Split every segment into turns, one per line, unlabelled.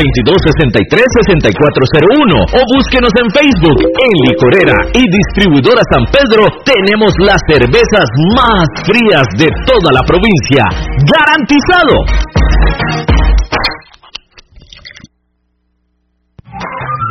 622-63-6401 o búsquenos en Facebook. En Licorera y Distribuidora San Pedro tenemos las cervezas más frías de toda la provincia. ¡Garantizado!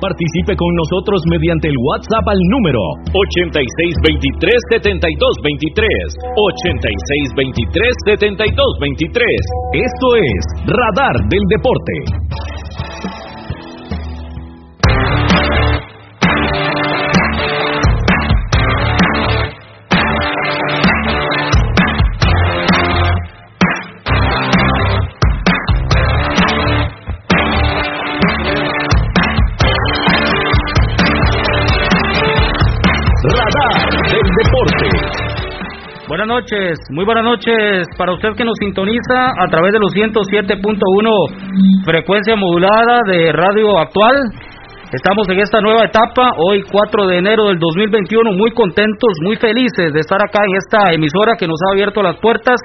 Participe con nosotros mediante el WhatsApp al número 8623-7223. 8623-7223. Esto es Radar del Deporte.
Noches, muy buenas noches para usted que nos sintoniza a través de los 107.1 frecuencia modulada de Radio Actual. Estamos en esta nueva etapa, hoy 4 de enero del 2021, muy contentos, muy felices de estar acá en esta emisora que nos ha abierto las puertas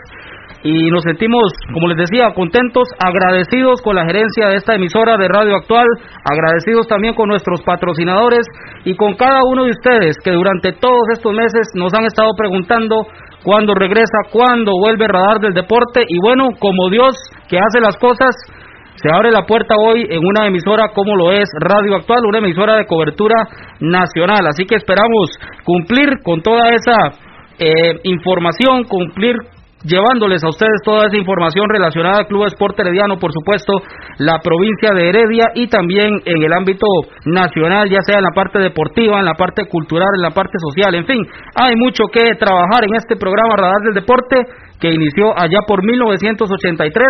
y nos sentimos, como les decía, contentos, agradecidos con la gerencia de esta emisora de Radio Actual, agradecidos también con nuestros patrocinadores y con cada uno de ustedes que durante todos estos meses nos han estado preguntando cuándo regresa, cuándo vuelve Radar del Deporte y bueno, como Dios que hace las cosas, se abre la puerta hoy en una emisora como lo es Radio Actual, una emisora de cobertura nacional. Así que esperamos cumplir con toda esa eh, información, cumplir llevándoles a ustedes toda esa información relacionada al Club Esporte Herediano, por supuesto, la provincia de Heredia y también en el ámbito nacional, ya sea en la parte deportiva, en la parte cultural, en la parte social, en fin, hay mucho que trabajar en este programa Radar del Deporte que inició allá por 1983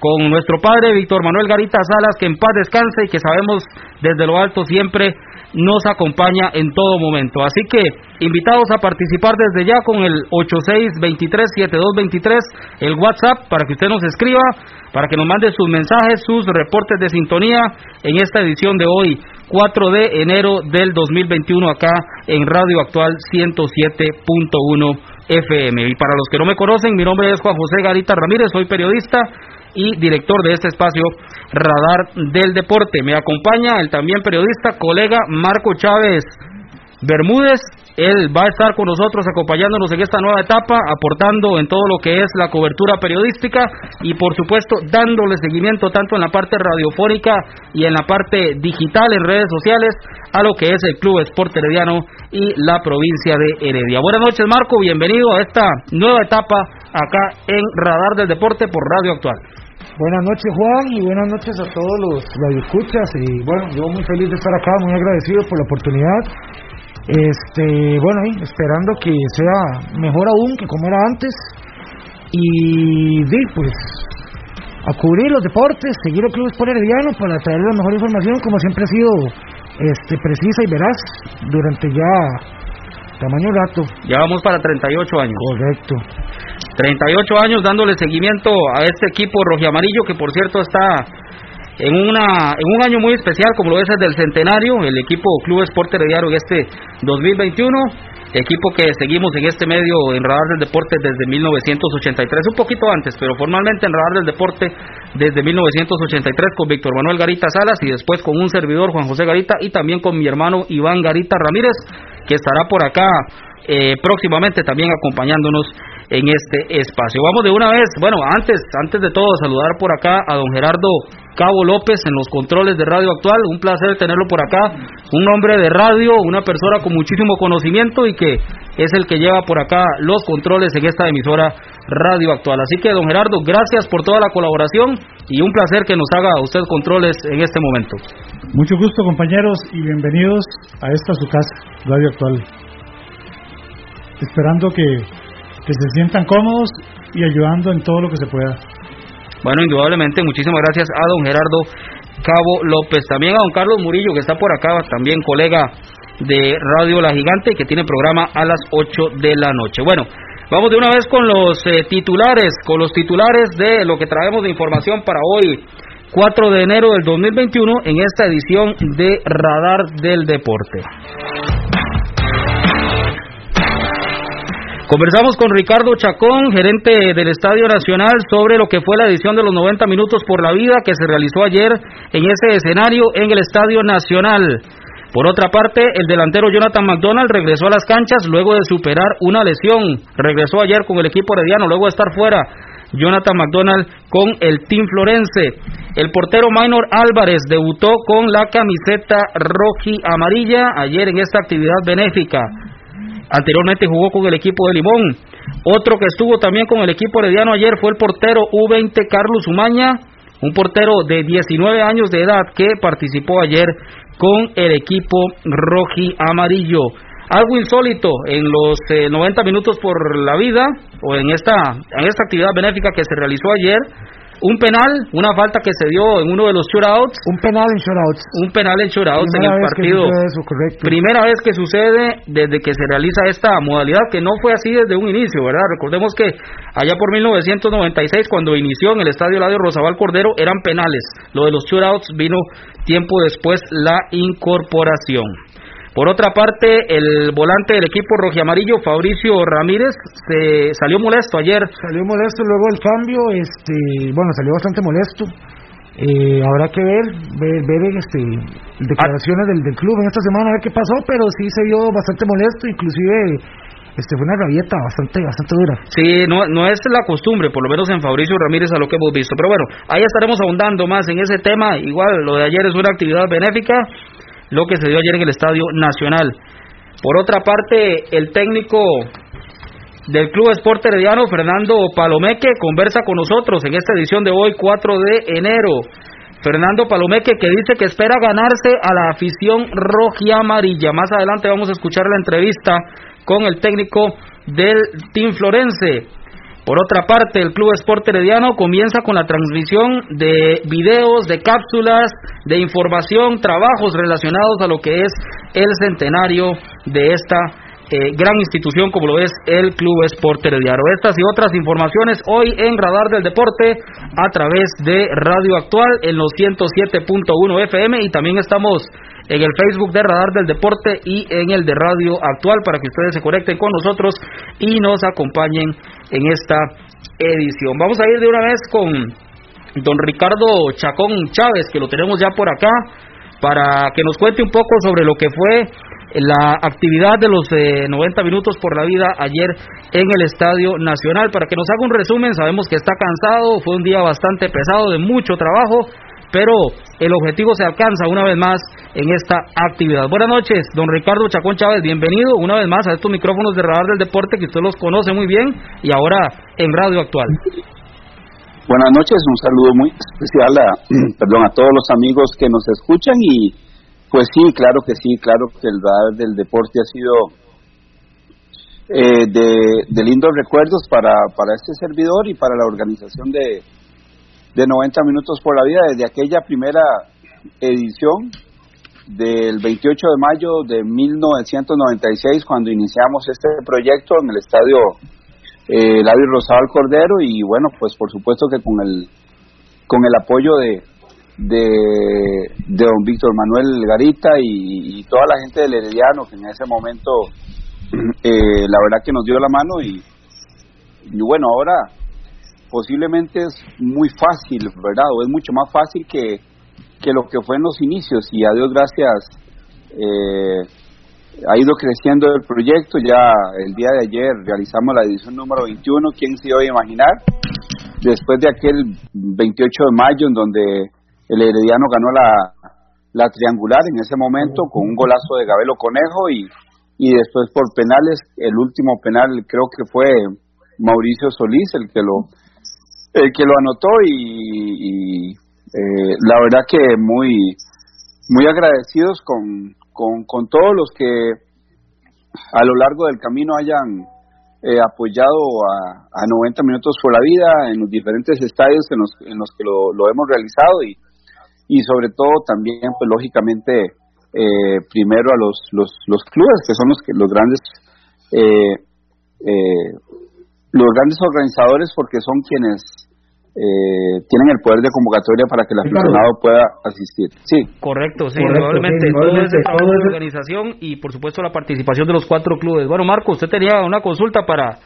con nuestro padre Víctor Manuel Garita Salas, que en paz descanse y que sabemos desde lo alto siempre nos acompaña en todo momento. Así que invitados a participar desde ya con el 86237223, el WhatsApp, para que usted nos escriba, para que nos mande sus mensajes, sus reportes de sintonía en esta edición de hoy, 4 de enero del 2021, acá en Radio Actual 107.1 FM. Y para los que no me conocen, mi nombre es Juan José Garita Ramírez, soy periodista y director de este espacio Radar del Deporte. Me acompaña el también periodista, colega Marco Chávez Bermúdez. Él va a estar con nosotros acompañándonos en esta nueva etapa, aportando en todo lo que es la cobertura periodística y por supuesto dándole seguimiento tanto en la parte radiofónica y en la parte digital en redes sociales a lo que es el Club Esporte Herediano y la provincia de Heredia. Buenas noches Marco, bienvenido a esta nueva etapa acá en Radar del Deporte por Radio Actual.
Buenas noches Juan y buenas noches a todos los radioescuchas y bueno, yo muy feliz de estar acá, muy agradecido por la oportunidad. Este, bueno, ahí, esperando que sea mejor aún que como era antes y di, pues a cubrir los deportes, seguir el Club Sport Herediano para traer la mejor información como siempre ha sido este precisa y veraz durante ya tamaño rato.
Ya vamos para 38 años.
Correcto.
38 años dándole seguimiento a este equipo rojiamarillo que por cierto está en una en un año muy especial como lo es el del centenario, el equipo Club Esporte Herediano en este 2021 equipo que seguimos en este medio en Radar del Deporte desde 1983, un poquito antes, pero formalmente en Radar del Deporte desde 1983 con Víctor Manuel Garita Salas y después con un servidor Juan José Garita y también con mi hermano Iván Garita Ramírez, que estará por acá eh, próximamente también acompañándonos en este espacio. Vamos de una vez, bueno, antes, antes de todo, saludar por acá a don Gerardo Cabo López en los controles de Radio Actual. Un placer tenerlo por acá. Un hombre de radio, una persona con muchísimo conocimiento y que es el que lleva por acá los controles en esta emisora Radio Actual. Así que, don Gerardo, gracias por toda la colaboración y un placer que nos haga usted controles en este momento.
Mucho gusto, compañeros, y bienvenidos a esta su casa, Radio Actual. Esperando que, que se sientan cómodos y ayudando en todo lo que se pueda.
Bueno, indudablemente, muchísimas gracias a don Gerardo Cabo López, también a don Carlos Murillo, que está por acá, también colega de Radio La Gigante, que tiene programa a las 8 de la noche. Bueno, Vamos de una vez con los eh, titulares, con los titulares de lo que traemos de información para hoy, 4 de enero del 2021, en esta edición de Radar del Deporte. Conversamos con Ricardo Chacón, gerente del Estadio Nacional, sobre lo que fue la edición de los 90 minutos por la vida que se realizó ayer en ese escenario en el Estadio Nacional. Por otra parte, el delantero Jonathan McDonald regresó a las canchas luego de superar una lesión. Regresó ayer con el equipo herediano luego de estar fuera. Jonathan McDonald con el Team Florense. El portero Minor Álvarez debutó con la camiseta roji amarilla ayer en esta actividad benéfica. Anteriormente jugó con el equipo de Limón. Otro que estuvo también con el equipo herediano ayer fue el portero U20 Carlos Umaña, un portero de 19 años de edad que participó ayer con el equipo roji amarillo. Algo insólito en los 90 eh, minutos por la vida o en esta en esta actividad benéfica que se realizó ayer un penal, una falta que se dio en uno de los shootouts.
Un penal en shootouts.
Un penal en shootouts en el partido. Primera vez que sucede desde que se realiza esta modalidad, que no fue así desde un inicio, ¿verdad? Recordemos que allá por 1996, cuando inició en el Estadio Ladio Rosabal Cordero, eran penales. Lo de los shootouts vino tiempo después la incorporación. Por otra parte, el volante del equipo rojiamarillo, Fabricio Ramírez, se salió molesto ayer.
Salió molesto luego del cambio, este, bueno, salió bastante molesto. Eh, habrá que ver, ver, ver este, declaraciones del, del, club en esta semana, a ver qué pasó, pero sí se vio bastante molesto, inclusive este fue una rabieta bastante bastante dura.
Sí, no, no es la costumbre, por lo menos en Fabricio Ramírez a lo que hemos visto. Pero bueno, ahí estaremos ahondando más en ese tema. Igual lo de ayer es una actividad benéfica lo que se dio ayer en el Estadio Nacional. Por otra parte, el técnico del Club Esporte Herediano, Fernando Palomeque, conversa con nosotros en esta edición de hoy, 4 de enero. Fernando Palomeque que dice que espera ganarse a la afición roja amarilla. Más adelante vamos a escuchar la entrevista con el técnico del Team Florense. Por otra parte, el Club Esporte Herediano comienza con la transmisión de videos, de cápsulas, de información, trabajos relacionados a lo que es el centenario de esta eh, gran institución como lo es el Club Esporte Herediano. Estas y otras informaciones hoy en Radar del Deporte a través de Radio Actual en los 107.1 FM y también estamos en el Facebook de Radar del Deporte y en el de Radio Actual para que ustedes se conecten con nosotros y nos acompañen en esta edición. Vamos a ir de una vez con don Ricardo Chacón Chávez, que lo tenemos ya por acá, para que nos cuente un poco sobre lo que fue la actividad de los 90 eh, minutos por la vida ayer en el Estadio Nacional. Para que nos haga un resumen, sabemos que está cansado, fue un día bastante pesado, de mucho trabajo, pero el objetivo se alcanza una vez más en esta actividad. Buenas noches, don Ricardo Chacón Chávez, bienvenido una vez más a estos micrófonos de Radar del Deporte que usted los conoce muy bien y ahora en Radio Actual.
Buenas noches, un saludo muy especial a, perdón, a todos los amigos que nos escuchan y pues sí, claro que sí, claro que el Radar del Deporte ha sido eh, de, de lindos recuerdos para, para este servidor y para la organización de, de 90 minutos por la vida desde aquella primera edición del 28 de mayo de 1996 cuando iniciamos este proyecto en el estadio eh, Ladio Rosado Cordero y bueno pues por supuesto que con el con el apoyo de de, don Víctor Manuel Garita y, toda la gente del Herediano que en ese momento eh, la verdad que nos dio la mano y, y bueno ahora posiblemente es muy fácil, ¿verdad? O es mucho más fácil que, que lo que fue en los inicios y a Dios gracias eh, ha ido creciendo el proyecto. Ya el día de ayer realizamos la edición número 21, ¿quién se iba a imaginar? Después de aquel 28 de mayo en donde el Herediano ganó la, la triangular en ese momento con un golazo de Gabelo Conejo y, y después por penales, el último penal creo que fue Mauricio Solís el que lo el que lo anotó y, eh, la verdad que muy muy agradecidos con, con, todos los que a lo largo del camino hayan eh, apoyado a, a 90 minutos por la vida en los diferentes estadios en los, en los que lo, lo hemos realizado y, y sobre todo también pues lógicamente eh, primero a los, los, los clubes que son los que los grandes los grandes organizadores porque son quienes eh, tienen el poder de convocatoria para que el aficionado pueda asistir. Sí.
Correcto, sí, probablemente ese trabajo de organización y por supuesto la participación de los cuatro clubes. Bueno, Marco, usted tenía una consulta para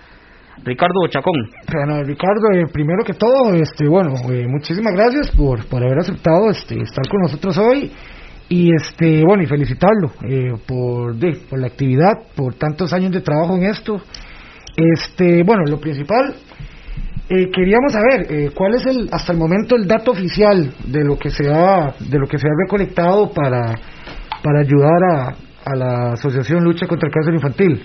Ricardo Chacón.
Bueno, Ricardo, eh, primero que todo, este, bueno, eh, muchísimas gracias por, por haber aceptado este, estar con nosotros hoy y este, bueno, y felicitarlo eh, por, de, por la actividad, por tantos años de trabajo en esto. Este, bueno, lo principal eh, queríamos saber eh, cuál es el hasta el momento el dato oficial de lo que se ha de lo que se ha recolectado para para ayudar a, a la asociación lucha contra el cáncer infantil.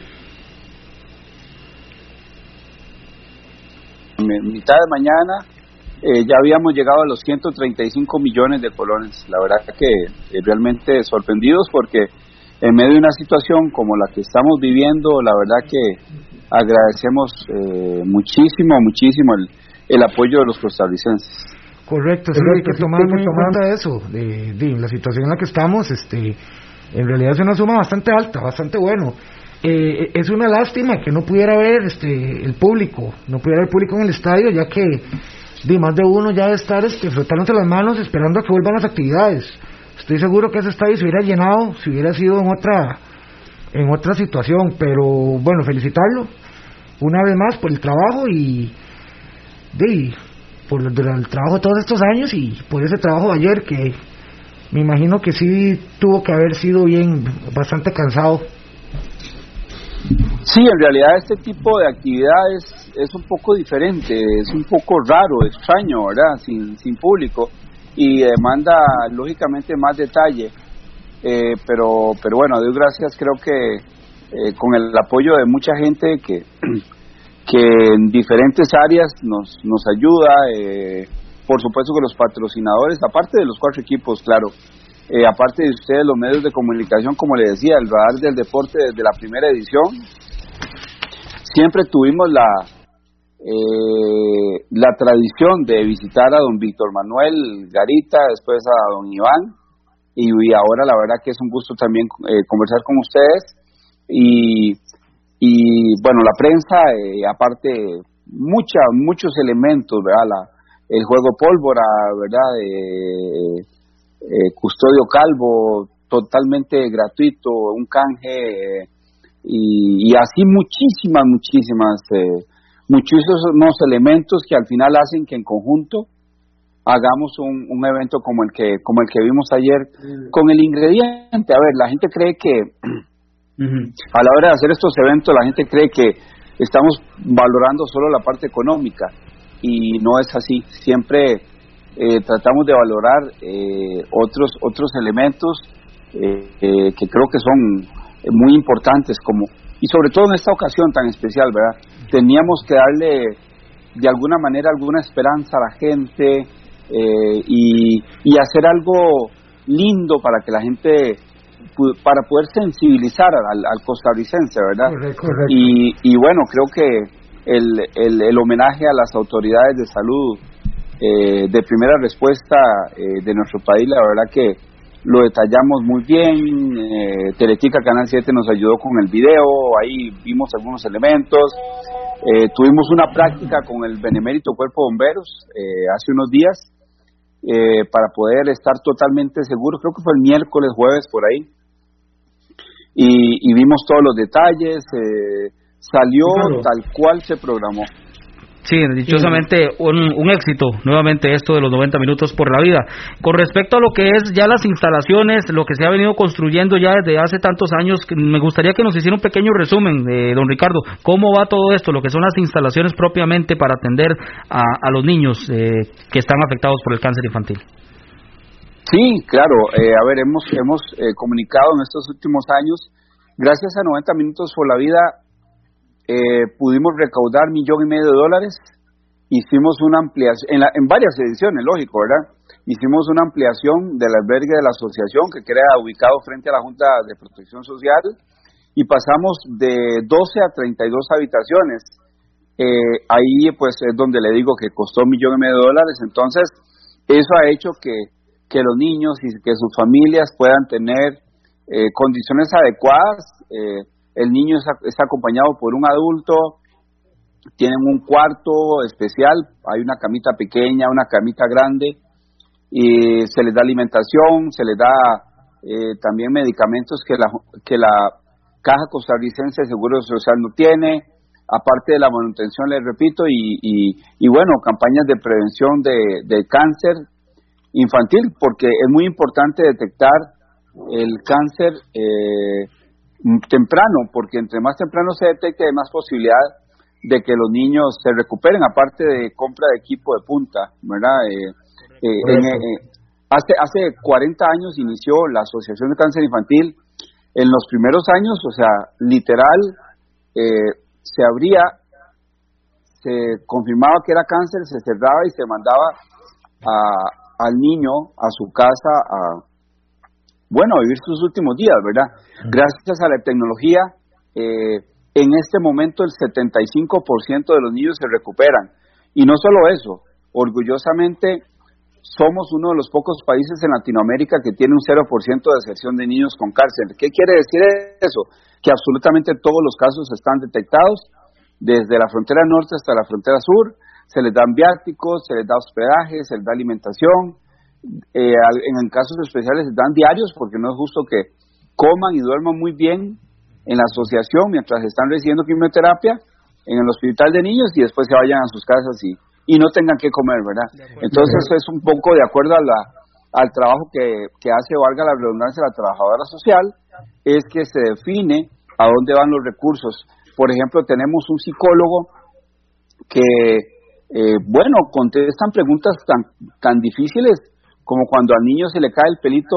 mitad de mañana eh, ya habíamos llegado a los 135 millones de colones. La verdad que realmente sorprendidos porque en medio de una situación como la que estamos viviendo, la verdad que agradecemos eh, muchísimo, muchísimo el, el, apoyo de los costarricenses.
Correcto, sí, hay que tomar muy en cuenta eso, de, de, la situación en la que estamos, este, en realidad es una suma bastante alta, bastante bueno. Eh, es una lástima que no pudiera haber este, el público, no pudiera haber público en el estadio, ya que de más de uno ya debe estar este, frotándose las manos esperando a que vuelvan las actividades. Estoy seguro que ese estadio se hubiera llenado si hubiera sido en otra en otra situación, pero bueno, felicitarlo una vez más por el trabajo y de, por el, trabajo de todos estos años y por ese trabajo de ayer que me imagino que sí tuvo que haber sido bien, bastante cansado.
Sí, en realidad este tipo de actividades es un poco diferente, es un poco raro, extraño, ¿verdad? Sin, sin público y demanda lógicamente más detalle. Eh, pero, pero bueno, Dios gracias, creo que eh, con el apoyo de mucha gente que, que en diferentes áreas nos, nos ayuda, eh, por supuesto que los patrocinadores, aparte de los cuatro equipos, claro, eh, aparte de ustedes, los medios de comunicación, como le decía, el radar del deporte desde la primera edición, siempre tuvimos la, eh, la tradición de visitar a don Víctor Manuel Garita, después a don Iván, y, ahora la verdad que es un gusto también conversar con ustedes y y bueno, la prensa, eh, aparte, mucha, muchos elementos, ¿verdad? La, el juego pólvora, ¿verdad? Eh, eh, custodio calvo, totalmente gratuito, un canje, y, así muchísimas, muchísimas, muchísimos elementos que al final hacen que en conjunto hagamos un, un evento como el que como el que vimos ayer con el ingrediente a ver la gente cree que a la hora de hacer estos eventos la gente cree que estamos valorando solo la parte económica y no es así. Siempre eh, tratamos de valorar eh, otros otros elementos eh, que creo que son muy importantes como y sobre todo en esta ocasión tan especial, ¿verdad? Teníamos que darle de alguna manera alguna esperanza a la gente y, y hacer algo lindo para que la gente para poder sensibilizar al, costarricense, ¿verdad? Y, y bueno, creo que el, el, el, homenaje a las autoridades de salud eh, de primera respuesta eh, de nuestro país, la verdad que lo detallamos muy bien. Eh, Teletica Canal 7 nos ayudó con el video, ahí vimos algunos elementos. Eh, tuvimos una práctica con el Benemérito Cuerpo de Bomberos hace unos días para poder estar totalmente seguros. Creo que fue el miércoles, jueves, por ahí y, vimos todos los detalles, eh, salió tal cual se programó.
Sí, dichosamente un, un, éxito, nuevamente esto de los 90 minutos por la vida. Con respecto a lo que es ya las instalaciones, lo que se ha venido construyendo ya desde hace tantos años, me gustaría que nos hiciera un pequeño resumen, eh, don Ricardo, cómo va todo esto, lo que son las instalaciones propiamente para atender a, a los niños eh, que están afectados por el cáncer infantil.
Sí, claro. Eh, a ver, hemos, hemos eh, comunicado en estos últimos años, gracias a 90 Minutos por la Vida, eh, pudimos recaudar millón y medio de dólares. Hicimos una ampliación, en, en varias ediciones, lógico, ¿verdad? Hicimos una ampliación del albergue de la asociación que queda ubicado frente a la Junta de Protección Social y pasamos de 12 a 32 habitaciones. ahí pues es donde le digo que costó un millón y medio de dólares. Entonces, eso ha hecho que que los niños y que sus familias puedan tener eh, condiciones adecuadas. Eh, el niño está, acompañado por un adulto tienen un cuarto especial, hay una camita pequeña, una camita grande, y se les da alimentación, se les da eh, también medicamentos que la, que la Caja Costarricense de Seguro Social no tiene, aparte de la manutención, les repito, y, y, bueno, campañas de prevención de, de, cáncer infantil, porque es muy importante detectar el cáncer eh, temprano, porque entre más temprano se detecte, hay más posibilidad de que los niños se recuperen, aparte de compra de equipo de punta, ¿verdad? Eh, eh, hace, hace 40 años inició la Asociación de Cáncer Infantil. En los primeros años, o sea, literal, se abría, se confirmaba que era cáncer, se cerraba y se mandaba a, al niño a su casa a, bueno, vivir sus últimos días, ¿verdad? Gracias a la tecnología, eh, en este momento el 75% de los niños se recuperan. Y no solo eso, orgullosamente somos uno de los pocos países en Latinoamérica que tiene un 0% de deserción de niños con cáncer. ¿Qué quiere decir eso? que absolutamente todos los casos están detectados, desde la frontera norte hasta la frontera sur, se les dan viáticos, se les da hospedaje, se les da alimentación, eh, en casos especiales se dan diarios porque no es justo que coman y duerman muy bien en la asociación mientras están recibiendo quimioterapia en el hospital de niños y después se vayan a sus casas y, y no tengan que comer, ¿verdad? Entonces es un poco de acuerdo a la, al trabajo que, que hace, valga la redundancia, la trabajadora social, es que se define a dónde van los recursos. Por ejemplo, tenemos un psicólogo que, eh, bueno, contestan preguntas tan, tan difíciles como cuando al niño se le cae el pelito.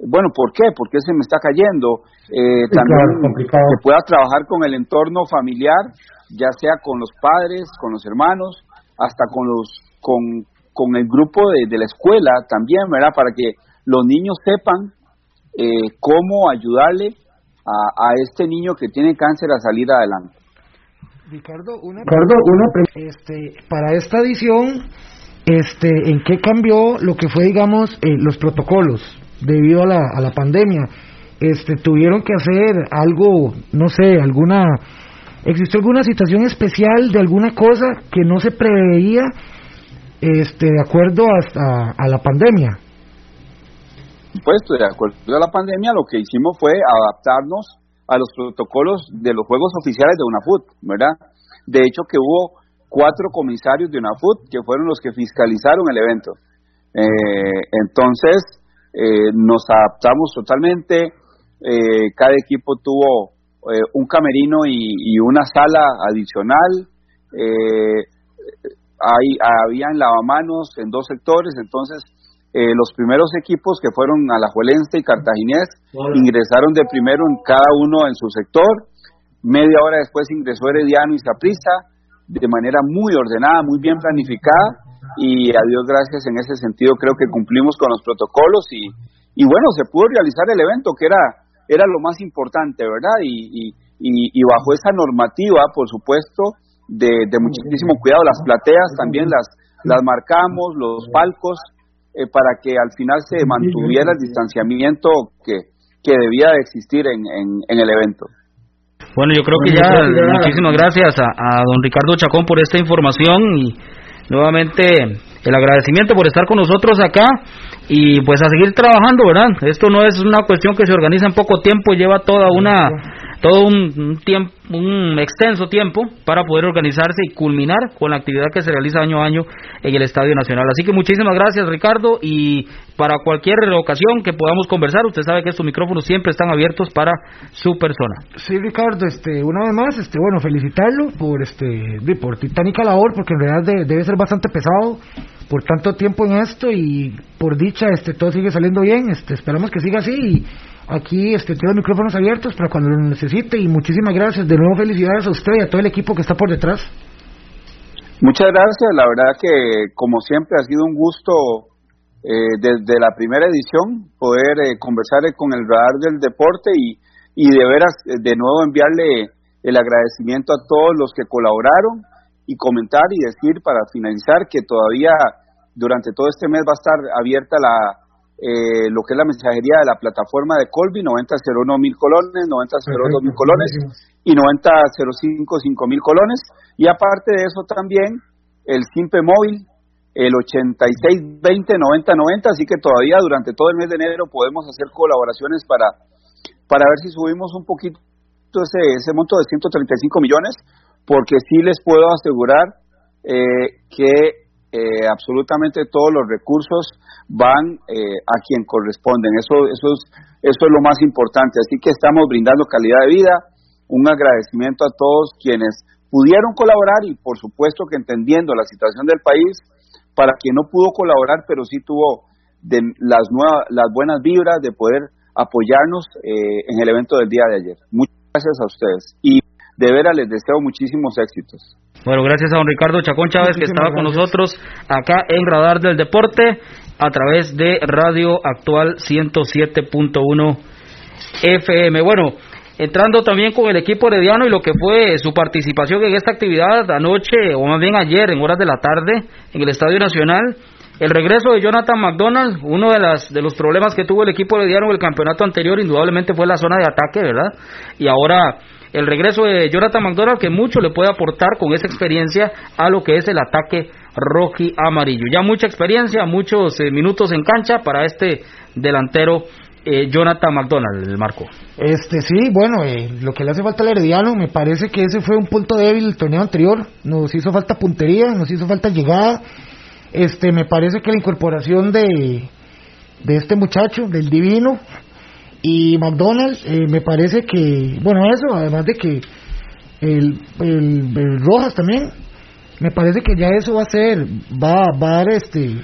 Bueno, ¿por qué? ¿Por qué se me está cayendo? Eh, también se pueda trabajar con el entorno familiar, ya sea con los padres, con los hermanos, hasta con los con, con el grupo de, de la escuela también, ¿verdad? Para que los niños sepan eh, cómo ayudarle a, este niño que tiene cáncer a salir adelante.
Ricardo, una, Ricardo, una este, para esta edición, este, ¿en qué cambió lo que fue, digamos, eh, los protocolos debido a la, a la pandemia? Este, tuvieron que hacer algo, no sé, alguna, existió alguna situación especial de alguna cosa que no se preveía, este, de acuerdo a, a la pandemia
supuesto, de acuerdo a la pandemia, lo que hicimos fue adaptarnos a los protocolos de los Juegos Oficiales de UNAFUT, ¿verdad? De hecho, que hubo cuatro comisarios de UNAFUT que fueron los que fiscalizaron el evento. Eh, entonces, eh, nos adaptamos totalmente, eh, cada equipo tuvo un camerino y, una sala adicional, hay, habían lavamanos en dos sectores, entonces eh, los primeros equipos que fueron Alajuelense y Cartaginés ingresaron de primero en cada uno en su sector. Media hora después ingresó Herediano y Saprissa de manera muy ordenada, muy bien planificada y a Dios gracias en ese sentido creo que cumplimos con los protocolos y, y bueno, se pudo realizar el evento que era, era lo más importante, ¿verdad? Y, y, y bajo esa normativa, por supuesto, de, de muchísimo cuidado, las plateas también las, las marcamos, los palcos, eh, para que al final se mantuviera el distanciamiento que, que debía de existir en, en, el evento.
Bueno, yo creo que ya muchísimas gracias a, a don Ricardo Chacón por esta información y nuevamente el agradecimiento por estar con nosotros acá y pues a seguir trabajando, ¿verdad? Esto no es una cuestión que se organiza en poco tiempo, lleva toda una todo un, tiempo, un extenso tiempo para poder organizarse y culminar con la actividad que se realiza año a año en el Estadio Nacional. Así que muchísimas gracias, Ricardo, y para cualquier ocasión que podamos conversar, usted sabe que estos micrófonos siempre están abiertos para su persona.
Sí, Ricardo, este, una vez más, este, bueno, felicitarlo por este, por titánica labor, porque en realidad debe ser bastante pesado por tanto tiempo en esto y por dicha, este, todo sigue saliendo bien, este, esperamos que siga así y Aquí este, tengo micrófonos abiertos para cuando lo necesite y muchísimas gracias. De nuevo felicidades a usted y a todo el equipo que está por detrás.
Muchas gracias, la verdad que como siempre ha sido un gusto eh, desde la primera edición poder eh, conversar con el radar del deporte y, y de veras eh, de nuevo enviarle el agradecimiento a todos los que colaboraron y comentar y decir para finalizar que todavía durante todo este mes va a estar abierta la eh, lo que es la mensajería de la plataforma de Colby, 9001 mil colones, 9002 mil colones y 9005 5 mil colones. Y aparte de eso también el Simpe Móvil, el 8620 9090, así que todavía durante todo el mes de enero podemos hacer colaboraciones para, para ver si subimos un poquito ese, ese monto de 135 millones, porque sí les puedo asegurar eh, que eh, absolutamente todos los recursos van eh, a quien corresponden. Eso, eso, es, eso es lo más importante. Así que estamos brindando calidad de vida, un agradecimiento a todos quienes pudieron colaborar y por supuesto que entendiendo la situación del país, para quien no pudo colaborar, pero sí tuvo de las, nuevas, las buenas vibras de poder apoyarnos eh, en el evento del día de ayer. Muchas gracias a ustedes y de veras les deseo muchísimos éxitos.
Bueno, gracias a don Ricardo Chacón Chávez que estaba con nosotros acá en Radar del Deporte a través de Radio Actual 107.1 FM. Bueno, entrando también con el equipo herediano y lo que fue su participación en esta actividad anoche, o más bien ayer, en horas de la tarde, en el Estadio Nacional. El regreso de Jonathan McDonald, uno de, las, de los problemas que tuvo el equipo herediano en el campeonato anterior, indudablemente fue la zona de ataque, ¿verdad? Y ahora el regreso de Jonathan McDonald que mucho le puede aportar con esa experiencia a lo que es el ataque roji amarillo. Ya mucha experiencia, muchos eh, minutos en cancha para este delantero eh, Jonathan McDonald, el marco.
Este sí, bueno, eh, lo que le hace falta al Herediano, me parece que ese fue un punto débil el torneo anterior. Nos hizo falta puntería, nos hizo falta llegada. Este, me parece que la incorporación de de este muchacho, del divino, y McDonald's, eh, me parece que, bueno, eso, además de que el, el, Rojas también, me parece que ya eso va a ser, va, va a dar este,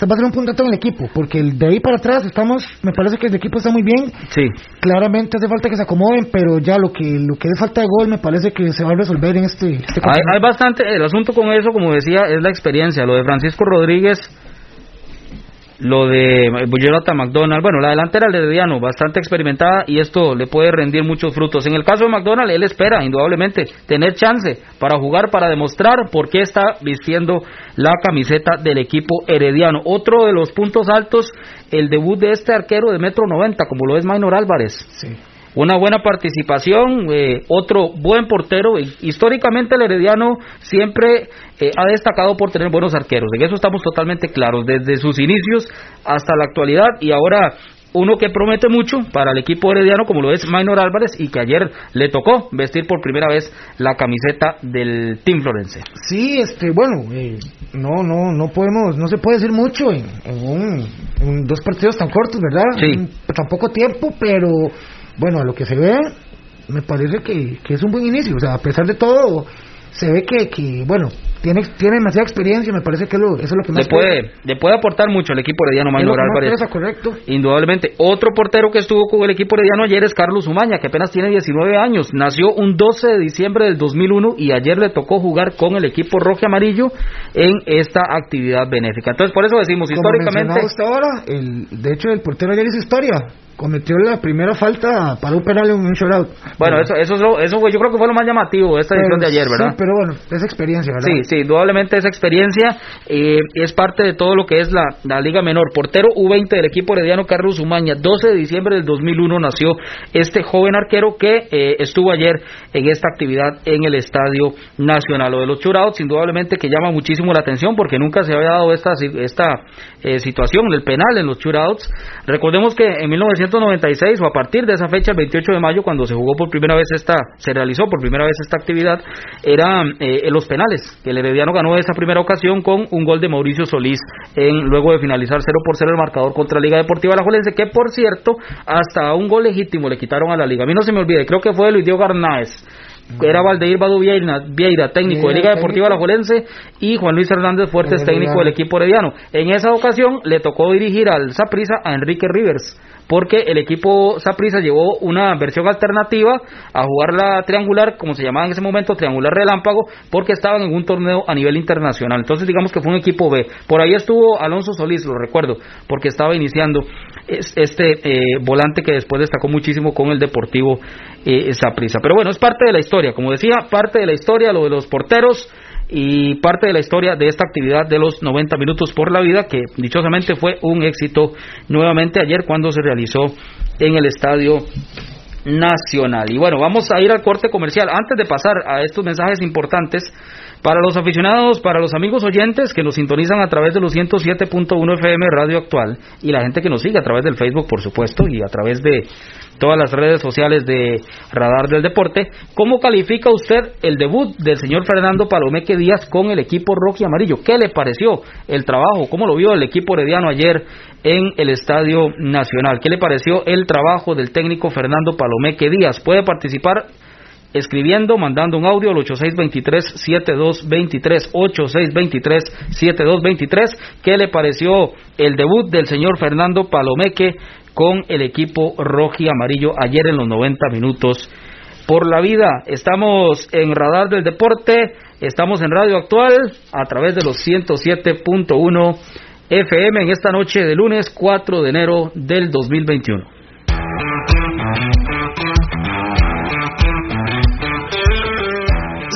se va a ser un punto en el equipo, porque de ahí para atrás estamos, me parece que el equipo está muy bien.
Sí.
Claramente hace falta que se acomoden, pero ya lo que lo que es falta de gol me parece que se va a resolver en este. este
hay, hay, bastante, el asunto con eso, como decía, es la experiencia. Lo de Francisco Rodríguez lo de Jonathan McDonald, bueno, la delantera de Herediano, bastante experimentada y esto le puede rendir muchos frutos. En el caso de McDonald, él espera, indudablemente, tener chance para jugar, para demostrar por qué está vistiendo la camiseta del equipo herediano. Otro de los puntos altos, el debut de este arquero de metro 90, como lo es Maynor Álvarez.
Sí
una buena participación, eh, otro buen portero. Históricamente el Herediano siempre eh, ha destacado por tener buenos arqueros, en eso estamos totalmente claros, desde sus inicios hasta la actualidad y ahora uno que promete mucho para el equipo herediano como lo es Maynor Álvarez y que ayer le tocó vestir por primera vez la camiseta del Team Florense.
Sí, este, bueno, eh, no, no, no podemos, no se puede decir mucho en, un, dos partidos tan cortos, ¿verdad?
Sí.
En tan poco tiempo, pero bueno, a lo que se ve, me parece que, que es un buen inicio. O sea, a pesar de todo, se ve que, que bueno, tiene, tiene demasiada experiencia, me parece que eso es lo que más
le puede, le puede aportar mucho al equipo herediano Maynor Álvarez.
correcto.
Indudablemente. Otro portero que estuvo con el equipo herediano ayer es Carlos Umaña, que apenas tiene 19 años. Nació un 12 de diciembre del 2001 y ayer le tocó jugar con el equipo rojo amarillo en esta actividad benéfica. Entonces, por eso decimos, históricamente...
ahora, el, de hecho, el portero ayer hizo historia cometió la primera falta para un penal en un shootout.
Bueno, eso, eso, eso yo creo que fue lo más llamativo de esta edición de ayer, ¿verdad?
Sí, pero bueno, es experiencia, ¿verdad?
Sí, sí, indudablemente esa experiencia eh, es parte de todo lo que es la, la Liga Menor. Portero U20 del equipo herediano Carlos Umaña, 12 de diciembre del 2001 nació este joven arquero que eh, estuvo ayer en esta actividad en el Estadio Nacional. Lo de los shootouts, indudablemente que llama muchísimo la atención porque nunca se había dado esta, esta eh, situación, el penal en los shootouts. Recordemos que en 1900 1996 o a partir de esa fecha, el 28 de mayo, cuando se jugó por primera vez esta, se realizó por primera vez esta actividad, era en los penales. El Herediano ganó esa primera ocasión con un gol de Mauricio Solís en luego de finalizar 0 por 0 el marcador contra Liga Deportiva Alajuelense, que por cierto, hasta un gol legítimo le quitaron a la Liga. A mí no se me olvide, creo que fue Luis Diego Garnáez era Valdeir Badu Vieira, técnico de Liga Deportiva Alajuelense, y Juan Luis Hernández Fuertes, técnico del equipo herediano. En esa ocasión le tocó dirigir al Saprisa a Enrique Rivers, porque el equipo Saprissa llevó una versión alternativa a jugar la triangular, como se llamaba en ese momento, triangular relámpago, porque estaban en un torneo a nivel internacional. Entonces, digamos que fue un equipo B. Por ahí estuvo Alonso Solís, lo recuerdo, porque estaba iniciando este eh, volante que después destacó muchísimo con el Deportivo eh, Pero bueno, es parte de la historia, como decía, parte de la historia, lo de los porteros y parte de la historia de esta actividad de los 90 minutos por la vida, que dichosamente fue un éxito nuevamente ayer cuando se realizó en el Estadio Nacional. Y bueno, vamos a ir al corte comercial. Antes de pasar a estos mensajes importantes, para los aficionados, para los amigos oyentes que nos sintonizan a través de los 107.1 FM Radio Actual y la gente que nos sigue a través del Facebook, por supuesto, y a través de todas las redes sociales de Radar del Deporte, ¿cómo califica usted el debut del señor Fernando Palomeque Díaz con el equipo rojo y amarillo? ¿Qué le pareció el trabajo? ¿Cómo lo vio el equipo herediano ayer en el Estadio Nacional? ¿Qué le pareció el trabajo del técnico Fernando Palomeque Díaz? Puede participar escribiendo, mandando un audio al 8623-7223, 8623-7223. ¿Qué le pareció el debut del señor Fernando Palomeque con el equipo rojo y amarillo ayer en los 90 minutos? Por la vida, estamos en Radar del Deporte, estamos en Radio Actual a través de los 107.1 FM en esta noche de lunes 4 de enero del 2021.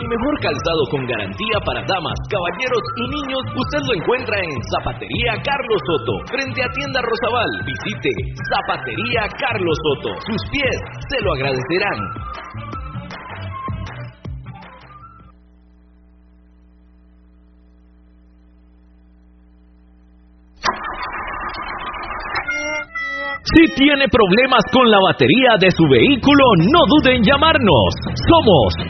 El mejor calzado con garantía para damas, caballeros y niños usted lo encuentra en Zapatería Carlos Soto, frente a Tienda Rosabal. Visite Zapatería Carlos Soto. Sus pies se lo agradecerán. Si tiene problemas con la batería de su vehículo, no dude en llamarnos. Somos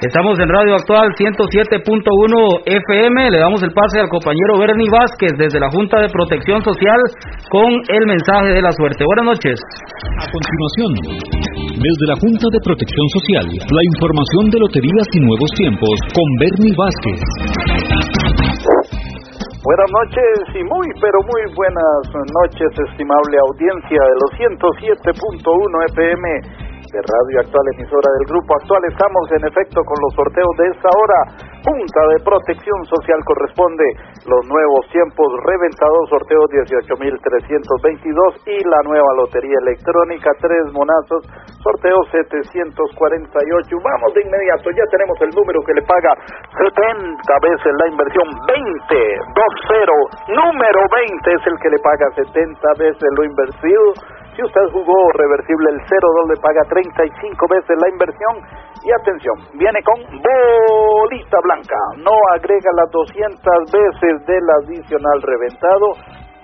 Estamos en Radio Actual 107.1 FM. Le damos el pase al compañero Bernie Vázquez desde la Junta de Protección Social con el mensaje de la suerte. Buenas noches.
A continuación, desde la Junta de Protección Social, la información de loterías y nuevos tiempos con Bernie Vázquez.
Buenas noches y muy, pero muy buenas noches, estimable audiencia de los 107.1 FM de Radio Actual, emisora del Grupo Actual. Estamos en efecto con los sorteos de esta hora. Junta de Protección Social corresponde los nuevos tiempos reventados, sorteo 18.322 y la nueva lotería electrónica, tres monazos, sorteo 748. Vamos de inmediato, ya tenemos el número que le paga 70 veces la inversión, 20, 2-0, número 20 es el que le paga 70 veces lo invertido si usted jugó reversible el 0-2 le paga 35 veces la inversión. Y atención, viene con bolita blanca. No agrega las 200 veces del adicional reventado.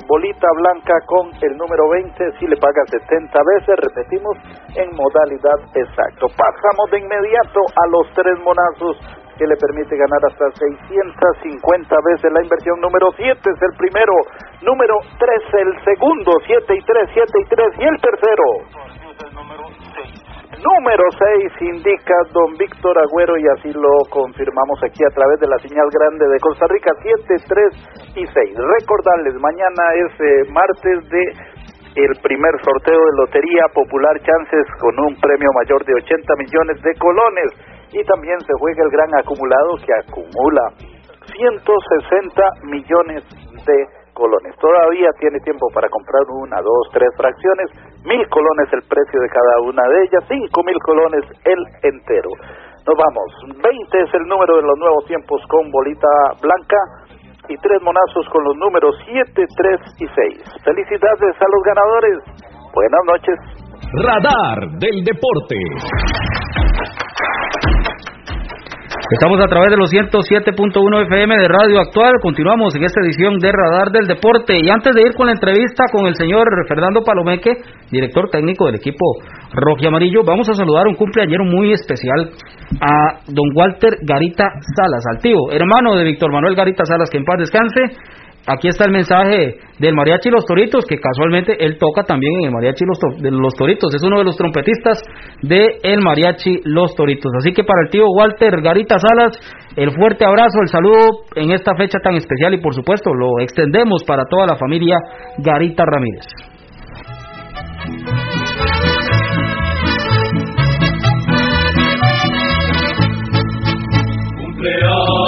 Bolita blanca con el número 20 si le paga 70 veces, repetimos, en modalidad exacto. Pasamos de inmediato a los tres monazos que le permite ganar hasta 650 veces la inversión. Número 7 es el primero, número 3 el segundo, 7 y 3, 7 y 3 y el tercero. Número 6 indica don Víctor Agüero y así lo confirmamos aquí a través de la señal grande de Costa Rica 7, 3 y 6. Recordarles, mañana es eh, martes de el primer sorteo de Lotería Popular Chances con un premio mayor de 80 millones de colones y también se juega el gran acumulado que acumula 160 millones de colones. Todavía tiene tiempo para comprar una, dos, tres fracciones, mil colones el precio de cada una de ellas, cinco mil colones el entero. Nos vamos, 20 es el número de los nuevos tiempos con bolita blanca y tres monazos con los números 7, 3 y 6. Felicidades a los ganadores. Buenas noches.
Radar del Deporte.
Estamos a través de los 107.1 FM de Radio Actual. Continuamos en esta edición de Radar del Deporte. Y antes de ir con la entrevista con el señor Fernando Palomeque, director técnico del equipo rojo y amarillo, vamos a saludar un cumpleañero muy especial a don Walter Garita Salas, altivo, hermano de Víctor Manuel Garita Salas, que en paz descanse aquí está el mensaje del Mariachi Los Toritos, que casualmente él toca también en el Mariachi Los, Toritos, es uno de los trompetistas de el Mariachi Los Toritos. Así que para el tío Walter Garita Salas, el fuerte abrazo, el saludo en esta fecha tan especial y por supuesto lo extendemos para toda la familia Garita Ramírez.
deseamos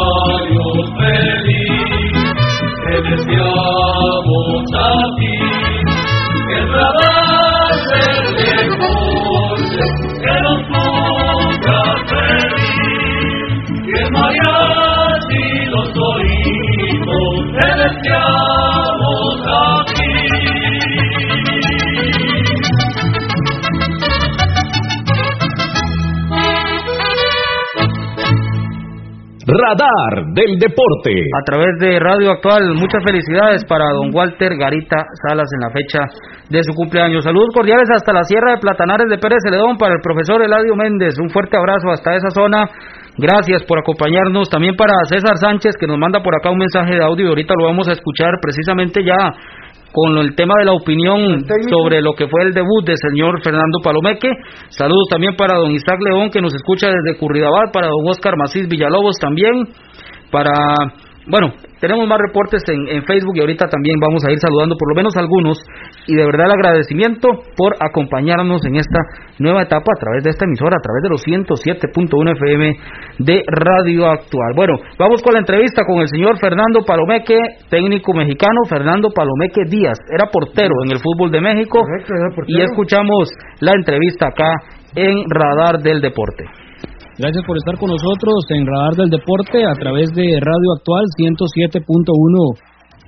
Radar del Deporte. A
través de Radio Actual, muchas felicidades para don Walter Garita Salas en la fecha de su cumpleaños. Saludos cordiales hasta la Sierra de Platanares de Pérez Celedón para el profesor Eladio Méndez. Un fuerte abrazo hasta esa zona. Gracias por acompañarnos. También para César Sánchez, que nos manda por acá un mensaje de audio ahorita lo vamos a escuchar precisamente ya con el tema de la opinión sobre lo que fue el debut del señor Fernando Palomeque. Saludos también para don Isaac León que nos escucha desde Curridabat, para don Oscar Macís Villalobos también, para bueno, tenemos más reportes en, Facebook y ahorita también vamos a ir saludando por lo menos algunos y de verdad el agradecimiento por acompañarnos en esta nueva etapa a través de esta emisora, a través de los 107.1 FM de Radio Actual. Bueno, vamos con la entrevista con el señor Fernando Palomeque, técnico mexicano, Fernando Palomeque Díaz, era portero en el fútbol de México y escuchamos la entrevista acá en Radar del Deporte.
Gracias por estar con nosotros en Radar del Deporte a través de Radio Actual 107.1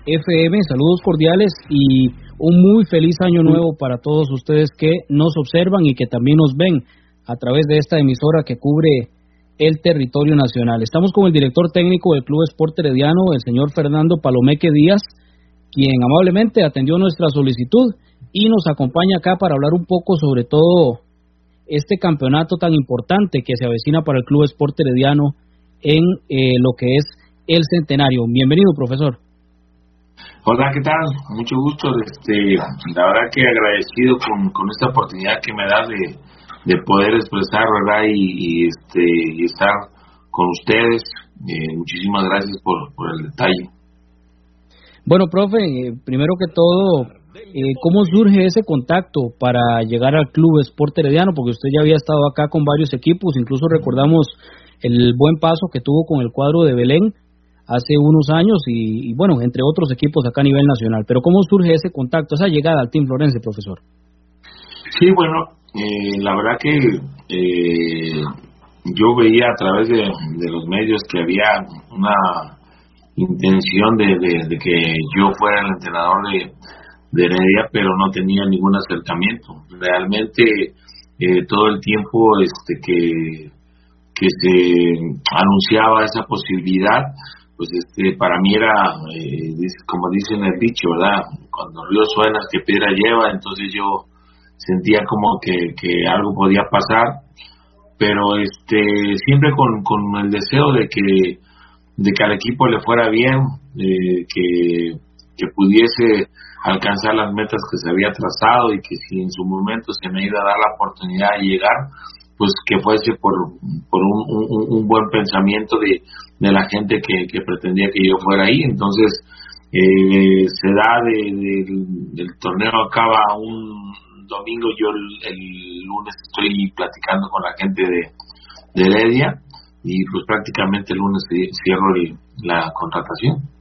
FM. Saludos cordiales y un muy feliz año nuevo para todos ustedes que nos observan y que también nos ven a través de esta emisora que cubre el territorio nacional. Estamos con el director técnico del Club Esporte Herediano, el señor Fernando Palomeque Díaz, quien amablemente atendió nuestra solicitud y nos acompaña acá para hablar un poco sobre todo este campeonato tan importante que se avecina para el Club Sport Herediano en eh, lo que es el centenario. Bienvenido, profesor.
Hola, ¿qué tal? Mucho gusto. Este, la verdad que agradecido con, con esta oportunidad que me da de, de poder expresar, ¿verdad? Y, este, y estar con ustedes. Eh, muchísimas gracias por, por el detalle.
Bueno, profe, eh, primero que todo, eh, ¿Cómo surge ese contacto para llegar al Club Sport Herediano? Porque usted ya había estado acá con varios equipos, incluso recordamos el buen paso que tuvo con el cuadro de Belén hace unos años y, bueno, entre otros equipos acá a nivel nacional. Pero ¿cómo surge ese contacto, esa llegada al Team Florense, profesor?
Sí, bueno, eh, la verdad que eh, yo veía a través de, los medios que había una intención de que yo fuera el entrenador de, de Heredia, pero no tenía ningún acercamiento. Realmente eh, todo el tiempo este que, que se anunciaba esa posibilidad, pues este para mí era, eh, como dicen el dicho, ¿verdad? Cuando río suena, que piedra lleva, entonces yo sentía como que, que algo podía pasar, pero este siempre con, con el deseo de que, de que al equipo le fuera bien, que, que pudiese alcanzar las metas que se había trazado y que si en su momento se me iba a dar la oportunidad de llegar, pues que fuese por, por un, buen pensamiento de, de la gente que, que, pretendía que yo fuera ahí. Entonces, eh, se da de, del torneo acaba un domingo, yo el, lunes estoy platicando con la gente de, de Heredia y pues prácticamente el lunes cierro la contratación.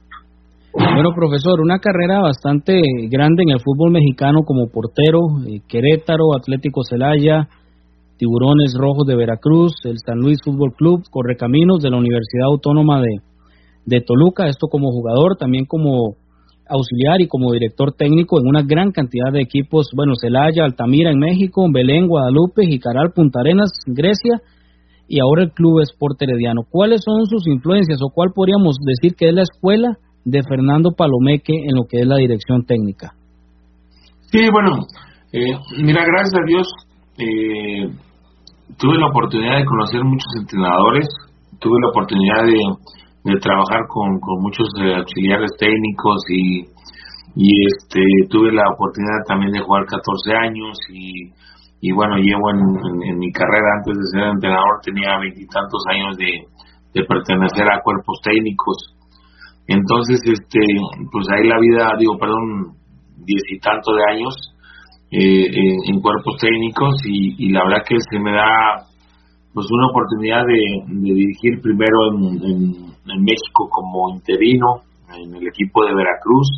Bueno, profesor, una carrera bastante grande en el fútbol mexicano como portero, eh, Querétaro, Atlético Celaya, Tiburones Rojos de Veracruz, el San Luis Fútbol Club, Correcaminos de la Universidad Autónoma de, de Toluca, esto como jugador, también como auxiliar y como director técnico en una gran cantidad de equipos, bueno, Celaya, Altamira en México, Belén, Guadalupe, Jicaral, Punta Arenas, Grecia y ahora el Club Sport Herediano. ¿Cuáles son sus influencias o cuál podríamos decir que es la escuela de Fernando Palomeque en lo que es la dirección técnica?
Sí, bueno, eh, mira, gracias a Dios eh, tuve la oportunidad de conocer muchos entrenadores, tuve la oportunidad de, trabajar con, muchos eh, auxiliares técnicos y, este tuve la oportunidad también de jugar 14 años y, bueno, llevo en, mi carrera antes de ser entrenador, tenía veintitantos años de pertenecer a cuerpos técnicos entonces, este, pues ahí la vida, digo, perdón, diez y tanto de años eh, en, cuerpos técnicos y, la verdad que se me da pues una oportunidad de, dirigir primero en, México como interino en el equipo de Veracruz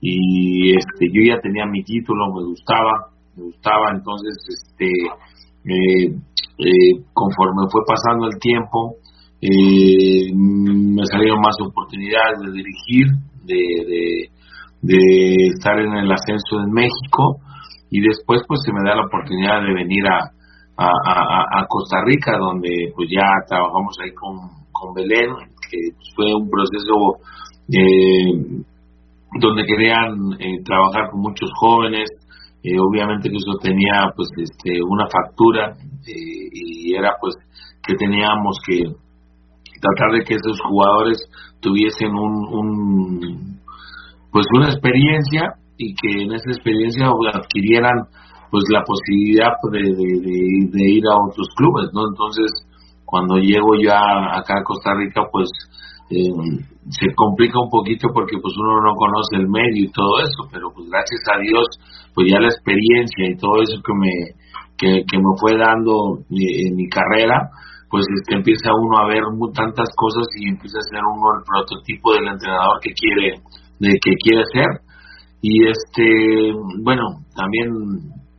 y este yo ya tenía mi título me gustaba me gustaba entonces este eh, eh, conforme fue pasando el tiempo eh, me salieron más oportunidades de dirigir, de, estar en el ascenso en México y después pues se me da la oportunidad de venir a, Costa Rica donde pues ya trabajamos ahí con, con Belén, que fue un proceso eh, donde querían eh, trabajar con muchos jóvenes, eh, obviamente que eso tenía pues este una factura y era pues que teníamos que tratar de que esos jugadores tuviesen un, pues una experiencia y que en esa experiencia adquirieran pues la posibilidad de, de, ir a otros clubes no entonces cuando llego ya acá a Costa Rica pues eh, se complica un poquito porque pues uno no conoce el medio y todo eso pero pues gracias a Dios pues ya la experiencia y todo eso que me que me fue dando eh, en mi carrera pues este, empieza uno a ver tantas cosas y empieza a ser uno el prototipo del entrenador que quiere de que quiere ser. Y este bueno también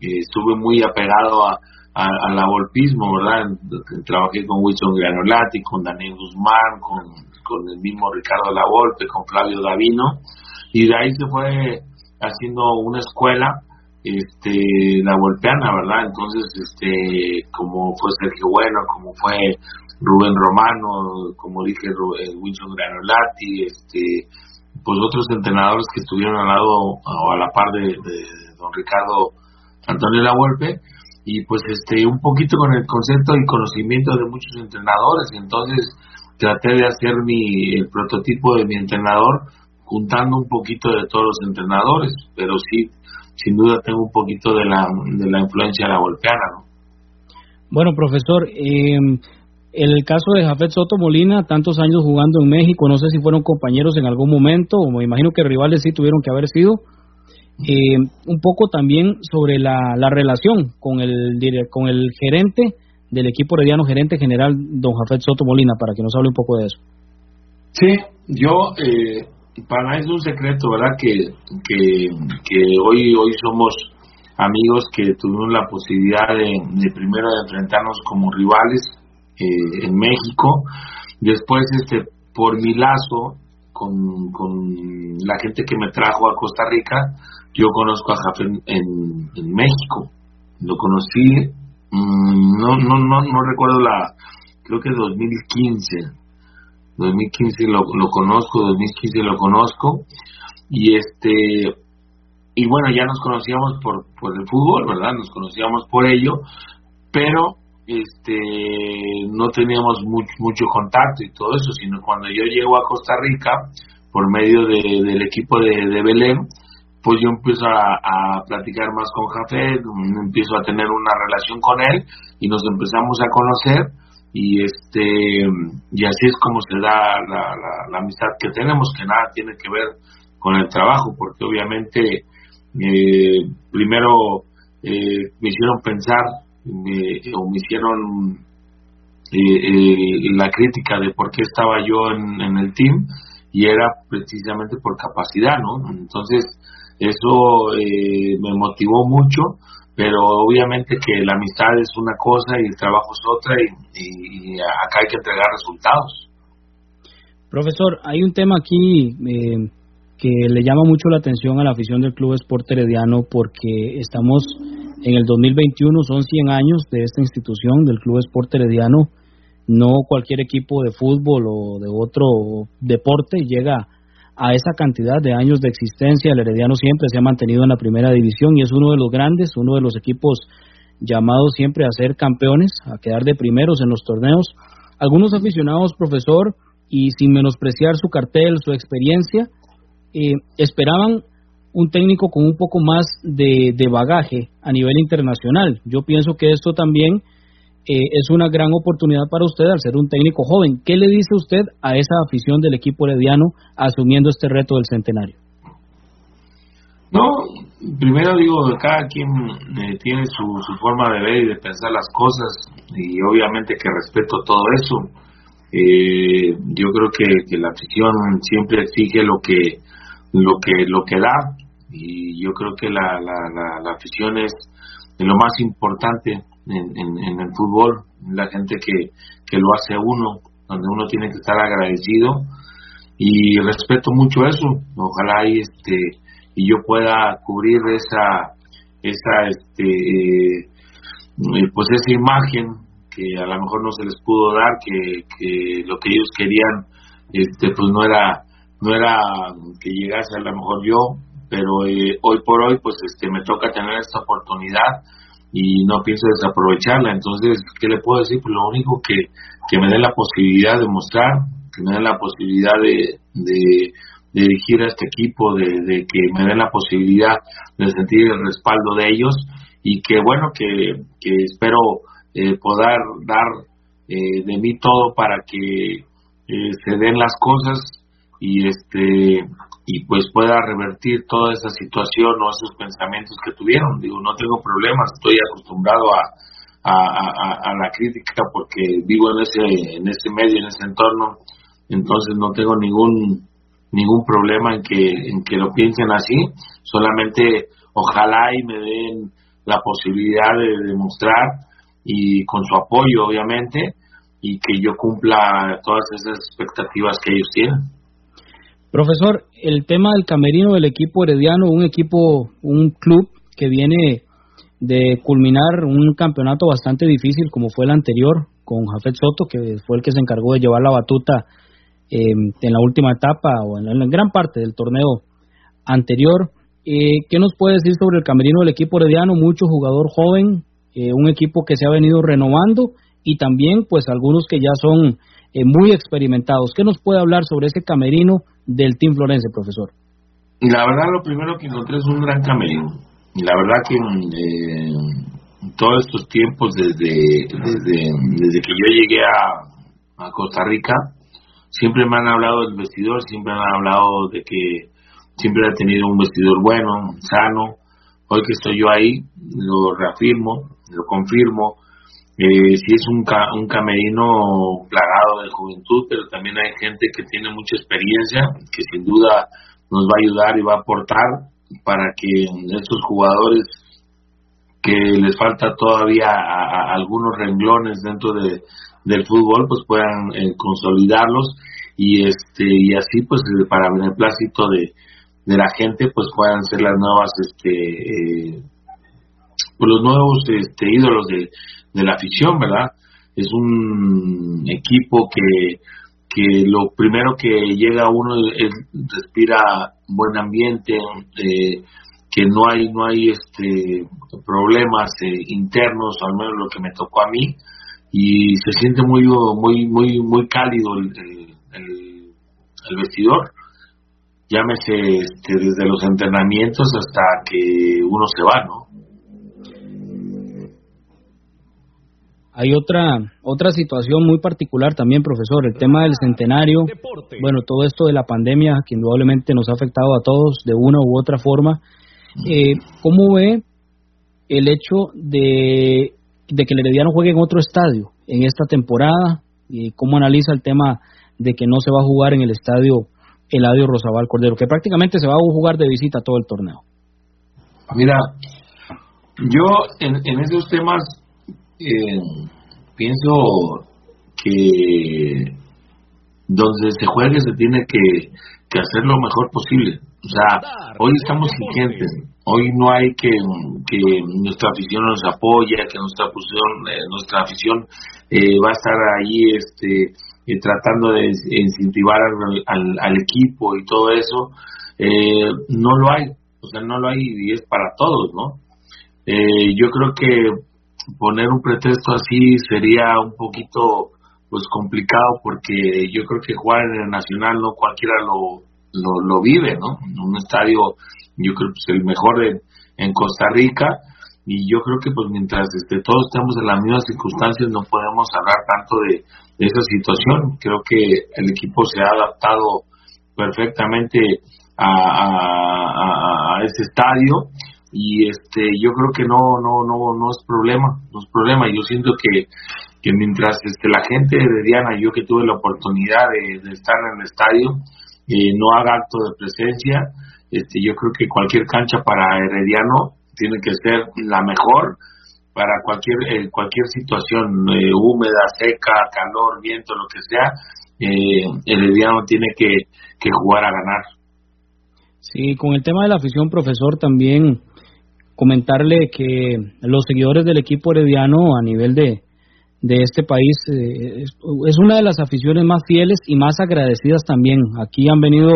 eh, estuve muy apegado a, a, la golpismo verdad trabajé con Wilson Granolati con Daniel Guzmán con, con el mismo Ricardo La Volpe con Flavio Davino. Y de ahí se fue haciendo una escuela este la golpeana, ¿verdad? Entonces, este como fue Sergio Bueno, como fue Rubén Romano, como dije Wilson Granolati, este pues otros entrenadores que estuvieron al lado o a la par de, don Ricardo Antonio La Volpe y pues este un poquito con el concepto y conocimiento de muchos entrenadores entonces traté de hacer mi el prototipo de mi entrenador juntando un poquito de todos los entrenadores pero sí sin duda tengo un poquito de la, de la influencia de la golpeana, ¿no?
Bueno, profesor, eh, el caso de Jafet Soto Molina, tantos años jugando en México, no sé si fueron compañeros en algún momento, o me imagino que rivales sí tuvieron que haber sido. Eh, un poco también sobre la, la relación con el, con el gerente del equipo herediano, gerente general, don Jafet Soto Molina, para que nos hable un poco de eso.
Sí, yo eh, para mí es un secreto, ¿verdad? Que, que, hoy, hoy somos amigos que tuvimos la posibilidad de, primero de enfrentarnos como rivales eh, en México, después este por mi lazo con, la gente que me trajo a Costa Rica, yo conozco a Jafé en, México, lo conocí, mm, no, no, no, no recuerdo la, creo que 2015, 2015 lo, lo conozco, 2015 lo conozco. Y este y bueno ya nos conocíamos por por el fútbol, verdad, nos conocíamos por ello, pero este no teníamos mucho, mucho contacto y todo eso, sino cuando yo llego a Costa Rica por medio de, del equipo de, Belén, pues yo empiezo a, platicar más con Jafet, empiezo a tener una relación con él y nos empezamos a conocer y este y así es como se da la, amistad que tenemos que nada tiene que ver con el trabajo porque obviamente eh, primero eh, me hicieron pensar o me hicieron eh, la crítica de por qué estaba yo en, en el team y era precisamente por capacidad no entonces eso eh, me motivó mucho, pero obviamente que la amistad es una cosa y el trabajo es otra y, acá hay que entregar resultados.
Profesor, hay un tema aquí eh, que le llama mucho la atención a la afición del Club Sport Herediano porque estamos en el 2021, son 100 años de esta institución del Club Sport Herediano. No cualquier equipo de fútbol o de otro deporte llega a esa cantidad de años de existencia, el Herediano siempre se ha mantenido en la primera división y es uno de los grandes, uno de los equipos llamados siempre a ser campeones, a quedar de primeros en los torneos. Algunos aficionados, profesor, y sin menospreciar su cartel, su experiencia, eh, esperaban un técnico con un poco más de, de bagaje a nivel internacional. Yo pienso que esto también eh, es una gran oportunidad para usted al ser un técnico joven. ¿Qué le dice usted a esa afición del equipo herediano asumiendo este reto del centenario?
No, primero digo, cada quien eh, tiene su, forma de ver y de pensar las cosas y obviamente que respeto todo eso. Eh, yo creo que, la afición siempre exige lo que lo que lo que da y yo creo que la, la, la afición es lo más importante en, el fútbol, la gente que, que lo hace uno, donde uno tiene que estar agradecido y respeto mucho eso. Ojalá y este y yo pueda cubrir esa esa este eh, pues esa imagen que a lo mejor no se les pudo dar que, que lo que ellos querían este pues no era no era que llegase a lo mejor yo pero eh, hoy por hoy pues este me toca tener esta oportunidad y no pienso desaprovecharla. Entonces, ¿qué le puedo decir? Pues lo único que, que me dé la posibilidad de mostrar, que me dé la posibilidad de, de, dirigir a este equipo, de, que me den la posibilidad de sentir el respaldo de ellos y que bueno, que, que espero eh, poder dar eh, de mí todo para que eh, se den las cosas y este y pues pueda revertir toda esa situación o esos pensamientos que tuvieron. Digo, no tengo problemas, estoy acostumbrado a, a, la crítica porque vivo en ese, en ese medio, en ese entorno, entonces no tengo ningún ningún problema en que, en que lo piensen así, solamente ojalá y me den la posibilidad de demostrar y con su apoyo obviamente y que yo cumpla todas esas expectativas que ellos tienen.
Profesor, el tema del camerino del equipo herediano, un equipo, un club que viene de culminar un campeonato bastante difícil como fue el anterior con Jafet Soto, que fue el que se encargó de llevar la batuta em, en la última etapa o en, la, gran parte del torneo anterior. Eh, ¿Qué nos puede decir sobre el camerino del equipo herediano? Mucho jugador joven, eh, un equipo que se ha venido renovando y también pues algunos que ya son eh, muy experimentados. ¿Qué nos puede hablar sobre ese camerino del Team Florense, profesor?
La verdad, lo primero que encontré es un gran camerino. La verdad que eh, en todos estos tiempos, desde, desde, desde que yo llegué a, a Costa Rica, siempre me han hablado del vestidor, siempre me han hablado de que siempre he tenido un vestidor bueno, sano. Hoy que estoy yo ahí, lo reafirmo, lo confirmo. Eh, sí es un, un camerino plagado de juventud, pero también hay gente que tiene mucha experiencia, que sin duda nos va a ayudar y va a aportar para que estos jugadores que les falta todavía a, algunos renglones dentro de, del fútbol pues puedan eh, consolidarlos y este y así pues para beneplácito de, de la gente pues puedan ser las nuevas este pues, los nuevos este ídolos de, de la afición, ¿verdad? Es un equipo que, que lo primero que llega uno es respira buen ambiente, eh, que no hay no hay este problemas eh, internos, al menos lo que me tocó a mí, y se siente muy muy muy muy cálido el, el, vestidor. Llámese este, desde los entrenamientos hasta que uno se va, ¿no?
Hay otra otra situación muy particular también, profesor, el tema del centenario. Bueno, todo esto de la pandemia que indudablemente nos ha afectado a todos de una u otra forma. Eh, ¿Cómo ve el hecho de, de que el Herediano juegue en otro estadio en esta temporada? ¿Y ¿Cómo analiza el tema de que no se va a jugar en el estadio Eladio Rosabal Cordero, que prácticamente se va a jugar de visita todo el torneo?
Mira, yo en, en esos temas eh, pienso que donde se juegue se tiene que, hacer lo mejor posible. O sea, hoy estamos exigentes, hoy no hay que, que nuestra afición nos apoye, que nuestra afición, eh, nuestra afición eh, va a estar ahí este, eh, tratando de incentivar al, al, equipo y todo eso. no lo hay, o sea, no lo hay y es para todos, ¿no? yo creo que poner un pretexto así sería un poquito pues complicado porque yo creo que jugar en el Nacional no cualquiera lo, lo, vive, ¿no? Un estadio, yo creo que es el mejor en, Costa Rica y yo creo que pues mientras este, todos estemos en las mismas circunstancias no podemos hablar tanto de, esa situación. Creo que el equipo se ha adaptado perfectamente a ese estadio y este yo creo que no no no no es problema no es problema. Yo siento que que mientras este la gente de Diana yo que tuve la oportunidad de, estar en el estadio eh, no haga acto de presencia este yo creo que cualquier cancha para Herediano tiene que ser la mejor para cualquier eh, cualquier situación eh, húmeda seca calor viento lo que sea eh, Herediano tiene que, que jugar a ganar.
Sí, con el tema de la afición, profesor, también comentarle que los seguidores del equipo herediano a nivel de, de este país eh, es, una de las aficiones más fieles y más agradecidas también. Aquí han venido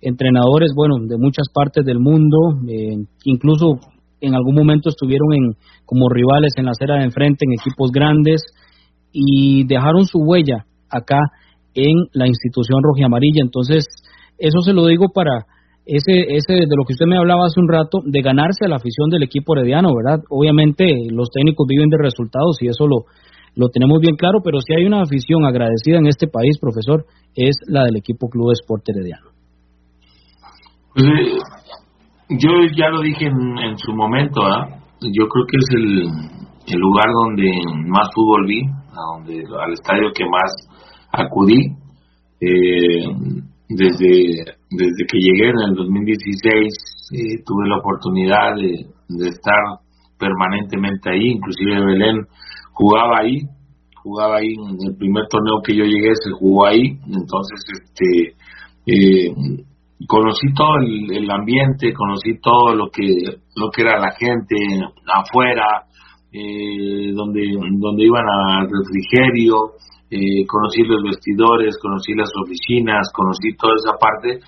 entrenadores, bueno, de muchas partes del mundo, eh, incluso en algún momento estuvieron en, como rivales en la acera de enfrente, en equipos grandes, y dejaron su huella acá en la institución rojiamarilla. Entonces, eso se lo digo para ese, ese de lo que usted me hablaba hace un rato, de ganarse a la afición del equipo herediano, ¿verdad? Obviamente los técnicos viven de resultados y eso lo, lo tenemos bien claro, pero si hay una afición agradecida en este país, profesor, es la del equipo Club Esporte Herediano.
Pues, eh, yo ya lo dije en, su momento, ¿ah? yo creo que es el, el lugar donde más fútbol vi, donde, al estadio que más acudí. Eh, desde, desde que llegué en el 2016 eh, tuve la oportunidad de, estar permanentemente ahí, inclusive Belén jugaba ahí, jugaba ahí en el primer torneo que yo llegué se jugó ahí, entonces este eh, conocí todo el, ambiente, conocí todo lo que lo que era la gente afuera, eh, donde donde iban al refrigerio, eh, conocí los vestidores, conocí las oficinas, conocí toda esa parte.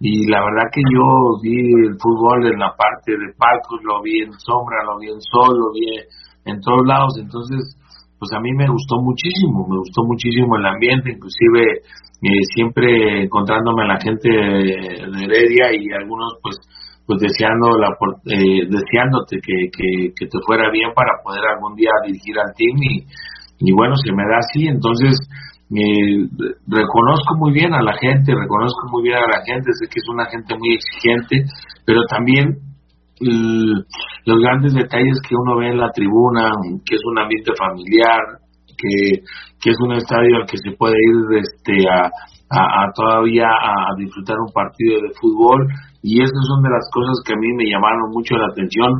Y la verdad que yo vi el fútbol en la parte de palcos, lo vi en sombra, lo vi en sol, lo vi en todos lados, entonces pues a mí me gustó muchísimo, me gustó muchísimo el ambiente, inclusive eh, siempre encontrándome a la gente de, Heredia y algunos pues pues deseando la eh, deseándote que, que, que te fuera bien para poder algún día dirigir al team y y bueno, se me da así, entonces eh, reconozco muy bien a la gente, reconozco muy bien a la gente, sé que es una gente muy exigente, pero también los grandes detalles que uno ve en la tribuna, que es un ambiente familiar, que, es un estadio al que se puede ir este a, a, todavía a, disfrutar un partido de fútbol y esas son de las cosas que a mí me llamaron mucho la atención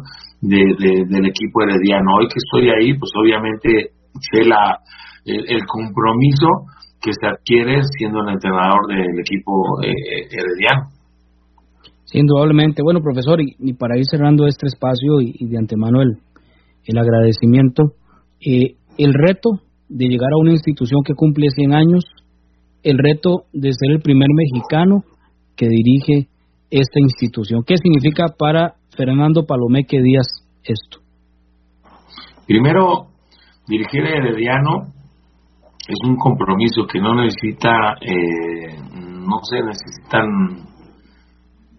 de, del equipo herediano. Hoy que estoy ahí, pues obviamente la, el, compromiso que se adquiere siendo el entrenador del equipo eh, herediano.
Sí, indudablemente. Bueno, profesor, y, para ir cerrando este espacio y, de antemano el, el agradecimiento, eh, el reto de llegar a una institución que cumple 100 años el reto de ser el primer mexicano que dirige esta institución. ¿Qué significa para Fernando Palomeque Díaz esto?
Primero, dirigir a Herediano es un compromiso que no necesita, eh, no se necesitan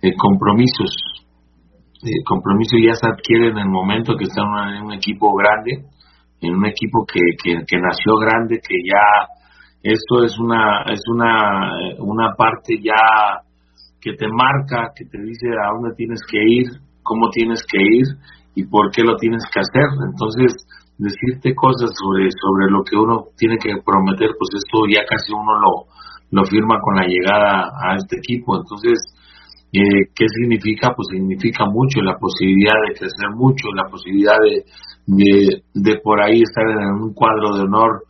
eh, compromisos. Eh, compromiso ya se adquiere en el momento que están en un equipo grande, en un equipo que, que, nació grande, que ya esto es una es una una parte ya que te marca, que te dice a dónde tienes que ir, cómo tienes que ir y por qué lo tienes que hacer. Entonces, decirte cosas sobre, sobre lo que uno tiene que prometer, pues esto ya casi uno lo, lo firma con la llegada a este equipo. Entonces, eh, ¿qué significa? Pues significa mucho, la posibilidad de crecer mucho, la posibilidad de, de, por ahí estar en un cuadro de honor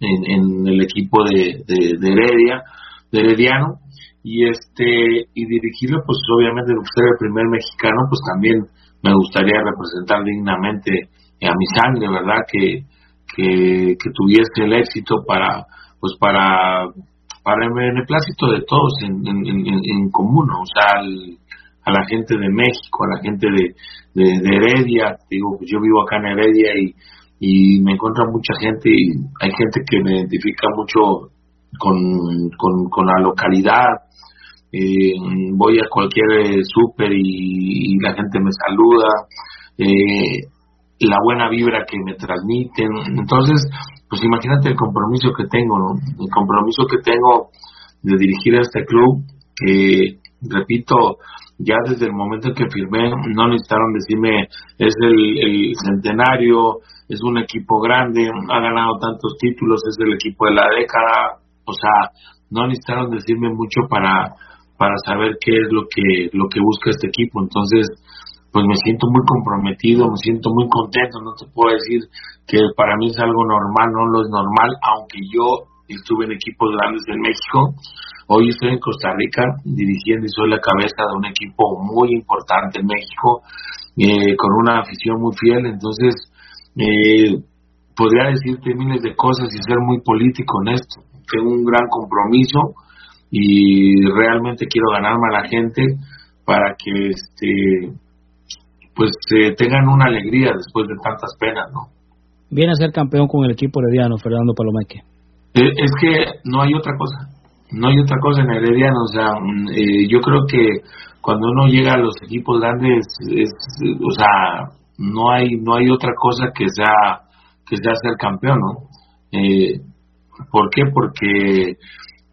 en, en el equipo de, de, de Heredia, de Herediano, y este y dirigirlo pues obviamente ser el primer mexicano pues también me gustaría representar dignamente a mi sangre verdad que, que, tuviese el éxito para pues para para el beneplácito de todos en, en, común o sea a la gente de México a la gente de, de, Heredia. Digo pues yo vivo acá en Heredia y y me encuentra mucha gente y hay gente que me identifica mucho con, con, con la localidad. Eh, voy a cualquier eh, súper y, la gente me saluda, eh, la buena vibra que me transmiten. Entonces, pues imagínate el compromiso que tengo, ¿no? El compromiso que tengo de dirigir a este club, que, repito, ya desde el momento en que firmé, no necesitaron decirme, es el, el centenario, es un equipo grande, ha ganado tantos títulos, es el equipo de la década, o sea, no necesitaron decirme mucho para para saber qué es lo que lo que busca este equipo entonces pues me siento muy comprometido me siento muy contento no te puedo decir que para mí es algo normal no lo es normal aunque yo estuve en equipos grandes en México hoy estoy en Costa Rica dirigiendo y soy la cabeza de un equipo muy importante en México eh, con una afición muy fiel entonces eh, podría decirte miles de cosas y ser muy político en esto. Tengo un gran compromiso y realmente quiero ganarme a la gente para que este pues eh, tengan una alegría después de tantas penas, ¿no?
Viene a ser campeón con el equipo herediano, Fernando Palomeque.
Eh, es que no hay otra cosa, no hay otra cosa en herediano, o sea, mm, eh, yo creo que cuando uno llega a los equipos grandes, es, o sea, no hay no hay otra cosa que sea que sea ser campeón, ¿no? Eh, ¿Por qué? Porque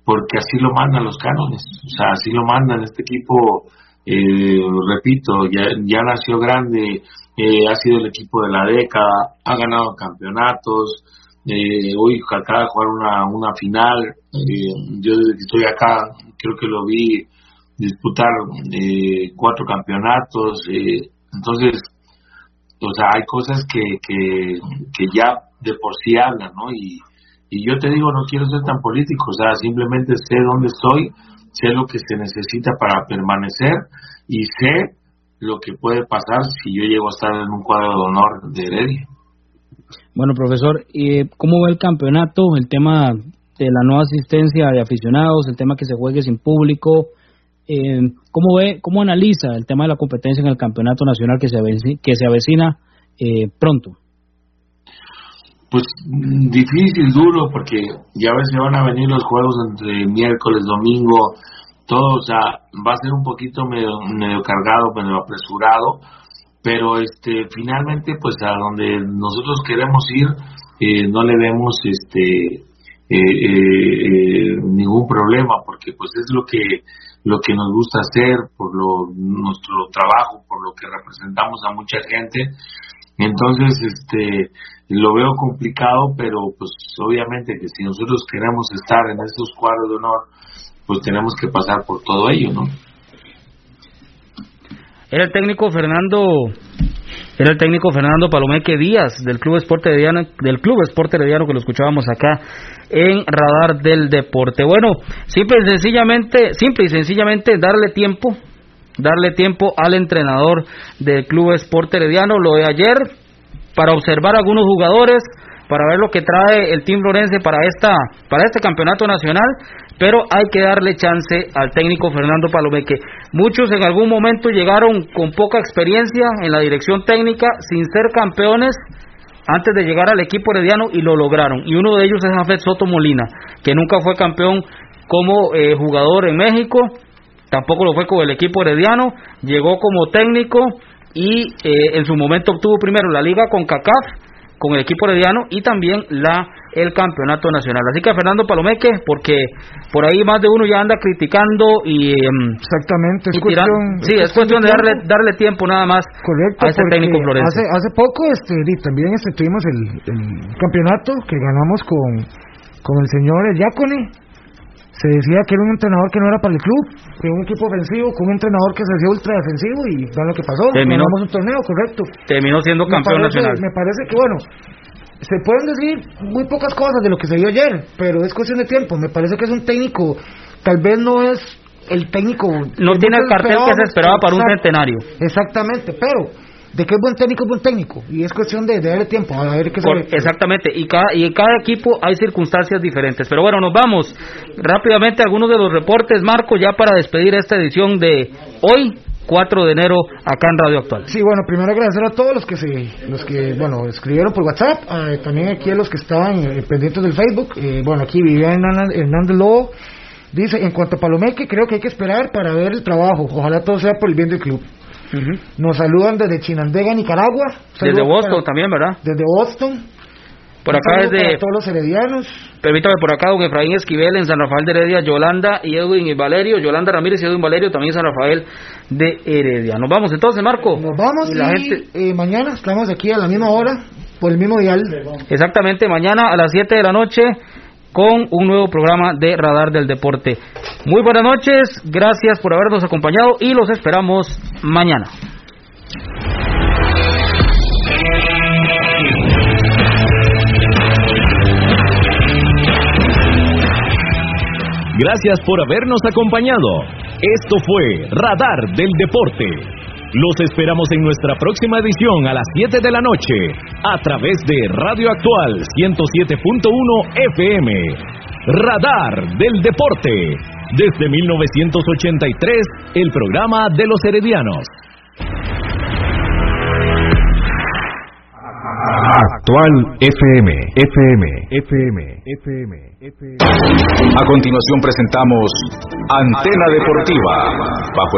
porque así lo mandan los cánones, o sea, así lo mandan este equipo, eh, repito, ya, ya nació grande, eh, ha sido el equipo de la década, ha ganado campeonatos, eh, hoy acaba de jugar una, una final, eh, yo desde que estoy acá creo que lo vi disputar cuatro campeonatos, entonces, o sea, hay cosas que, que, que ya de por sí hablan, ¿no? Y, y yo te digo, no quiero ser tan político, o sea, simplemente sé dónde estoy, sé lo que se necesita para permanecer y sé lo que puede pasar si yo llego a estar en un cuadro de honor de Heredia.
Bueno, profesor, ¿y ¿cómo ve el campeonato? El tema de la no asistencia de aficionados, el tema que se juegue sin público. Eh, ¿Cómo ve, cómo analiza el tema de la competencia en el campeonato nacional que se avecina, que se avecina eh, pronto?
Pues difícil, duro, porque ya ves que van a venir los juegos entre miércoles, domingo, todo, o sea, va a ser un poquito medio, medio cargado, medio apresurado, pero este finalmente pues a donde nosotros queremos ir eh, no le vemos este eh, eh, ningún problema porque pues es lo que lo que nos gusta hacer por lo nuestro trabajo por lo que representamos a mucha gente entonces este lo veo complicado, pero pues obviamente que si nosotros queremos estar en estos cuadros de honor, pues tenemos que pasar por todo ello, ¿no?
Era el técnico Fernando era el técnico Fernando Palomeque Díaz del Club Esporte Herediano, del Club Esporte Herediano que lo escuchábamos acá en Radar del Deporte. Bueno, simple y sencillamente, simple y sencillamente darle tiempo, darle tiempo al entrenador del Club Esporte Herediano. Lo de ayer para observar algunos jugadores, para ver lo que trae el Team Florense para esta para este campeonato nacional, pero hay que darle chance al técnico Fernando Palomeque. Muchos en algún momento llegaron con poca experiencia en la dirección técnica, sin ser campeones antes de llegar al equipo herediano y lo lograron. Y uno de ellos es Jafet Soto Molina, que nunca fue campeón como eh, jugador en México, tampoco lo fue con el equipo herediano, llegó como técnico y eh, en su momento obtuvo primero la liga con CACAF con el equipo herediano y también la el campeonato nacional. Así que Fernando Palomeque, porque por ahí más de uno ya anda criticando y
em, exactamente
es cuestión, sí, es cuestión de, darle darle tiempo nada más
correcto,
a este técnico Florencio.
Hace hace poco este también este, tuvimos el, el campeonato que ganamos con con el señor Yacone se decía que era un entrenador que no era para el club, que un equipo ofensivo, con un entrenador que se hacía ultra defensivo y vean lo que pasó.
Terminó,
un torneo, correcto.
Terminó siendo campeón nacional.
Me parece que, bueno, se pueden decir muy pocas cosas de lo que se vio ayer, pero es cuestión de tiempo. Me parece que es un técnico, tal vez no es el técnico.
No tiene el cartel que se esperaba para un centenario.
Exactamente, pero de que es buen técnico es buen técnico y es cuestión de, darle tiempo a ver qué
se exactamente. Y cada y en cada equipo hay circunstancias diferentes. Pero bueno nos vamos. Rápidamente a algunos de los reportes Marco ya para despedir esta edición de hoy 4 de enero acá en Radio Actual.
Sí, bueno, primero agradecer a todos los que se, los que, bueno, escribieron por WhatsApp, eh, también aquí a los que estaban eh, pendientes del Facebook, eh, bueno, aquí Vivian Hernández Lobo, dice, en cuanto a Palomeque, creo que hay que esperar para ver el trabajo, ojalá todo sea por el bien del club. Nos saludan desde Chinandega, Nicaragua.
Desde Boston también, ¿verdad?
Desde Boston.
Por acá desde...
todos los heredianos.
Permítame, por acá, don Efraín Esquivel en San Rafael de Heredia, Yolanda y Edwin y Valerio, Yolanda Ramírez y Edwin Valerio, también San Rafael de Heredia. Nos vamos entonces, Marco.
Nos vamos y, la gente... Eh, mañana estamos aquí a la misma hora, por el mismo dial.
Exactamente, mañana a las 7 de la noche con un nuevo programa de Radar del Deporte. Muy buenas noches, gracias por habernos acompañado y los esperamos mañana.
Gracias por habernos acompañado. Esto fue Radar del Deporte. Los esperamos en nuestra próxima edición a las 7 de la noche a través de Radio Actual 107.1 FM. Radar del Deporte. Desde 1983, el programa de los heredianos. Actual FM, FM, FM, FM, FM. A continuación presentamos Antena Deportiva, bajo